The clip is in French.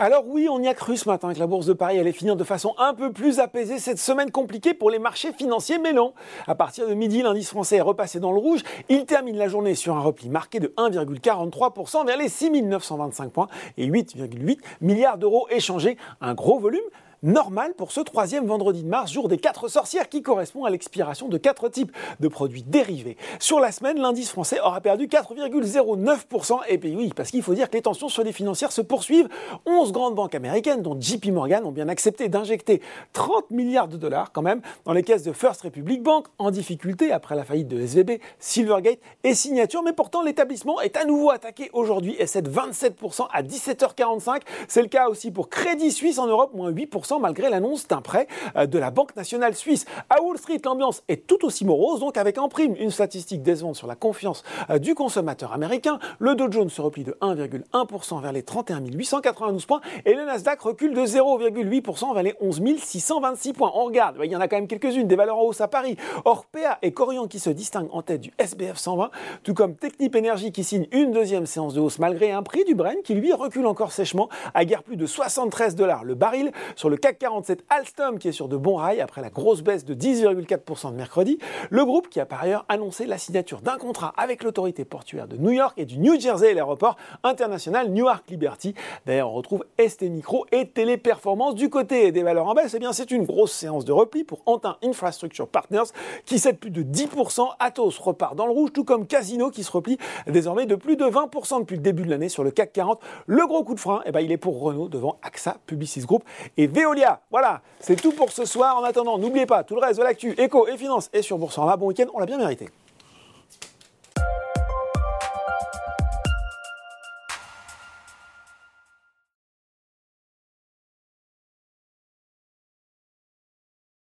Alors oui, on y a cru ce matin que la bourse de Paris allait finir de façon un peu plus apaisée cette semaine compliquée pour les marchés financiers, mais non. À partir de midi, l'indice français est repassé dans le rouge. Il termine la journée sur un repli marqué de 1,43% vers les 6925 points et 8,8 milliards d'euros échangés. Un gros volume, normal pour ce troisième vendredi de mars, jour des quatre sorcières qui correspond à l'expiration de quatre types de produits dérivés. Sur la semaine, l'indice français aura perdu 4,09%. Et puis oui, parce qu'il faut dire que les tensions sur les financières se poursuivent. 11 grandes banques américaines, dont JP Morgan, ont bien accepté d'injecter 30 milliards de dollars quand même dans les caisses de First Republic Bank, en difficulté après la faillite de SVB, Silvergate et Signature. Mais pourtant, l'établissement est à nouveau attaqué aujourd'hui et cède 27% à 17h45. C'est le cas aussi pour Crédit Suisse en Europe, moins 8% malgré l'annonce d'un prêt euh, de la Banque nationale suisse. À Wall Street, l'ambiance est tout aussi morose, donc avec en prime une statistique décevante sur la confiance euh, du consommateur américain. Le Dow Jones se replie de 1,1% vers les 31 892 points et le Nasdaq recule de 0,8% vers les 11 626 points. On regarde, il y en a quand même quelques-unes, des valeurs en hausse à Paris. Orpea et Corian qui se distinguent en tête du SBF 120, tout comme Technip Energy qui signe une deuxième séance de hausse malgré un prix du Brent qui lui recule encore sèchement à guère plus de 73 dollars le baril sur le CAC 47 Alstom qui est sur de bons rails après la grosse baisse de 10,4% de mercredi. Le groupe qui a par ailleurs annoncé la signature d'un contrat avec l'autorité portuaire de New York et du New Jersey et l'aéroport international Newark Liberty. D'ailleurs, on retrouve ST Micro et Téléperformance. Du côté des valeurs en baisse, eh bien, c'est une grosse séance de repli pour Antin Infrastructure Partners qui cède plus de 10%. Atos repart dans le rouge, tout comme Casino qui se replie désormais de plus de 20% depuis le début de l'année sur le CAC 40. Le gros coup de frein, eh ben, il est pour Renault devant AXA, Publicis Group et Voilà, c'est tout pour ce soir. En attendant, n'oubliez pas, tout le reste de l'actu, éco et finance est sur Boursorama. Bon week-end, on l'a bien mérité.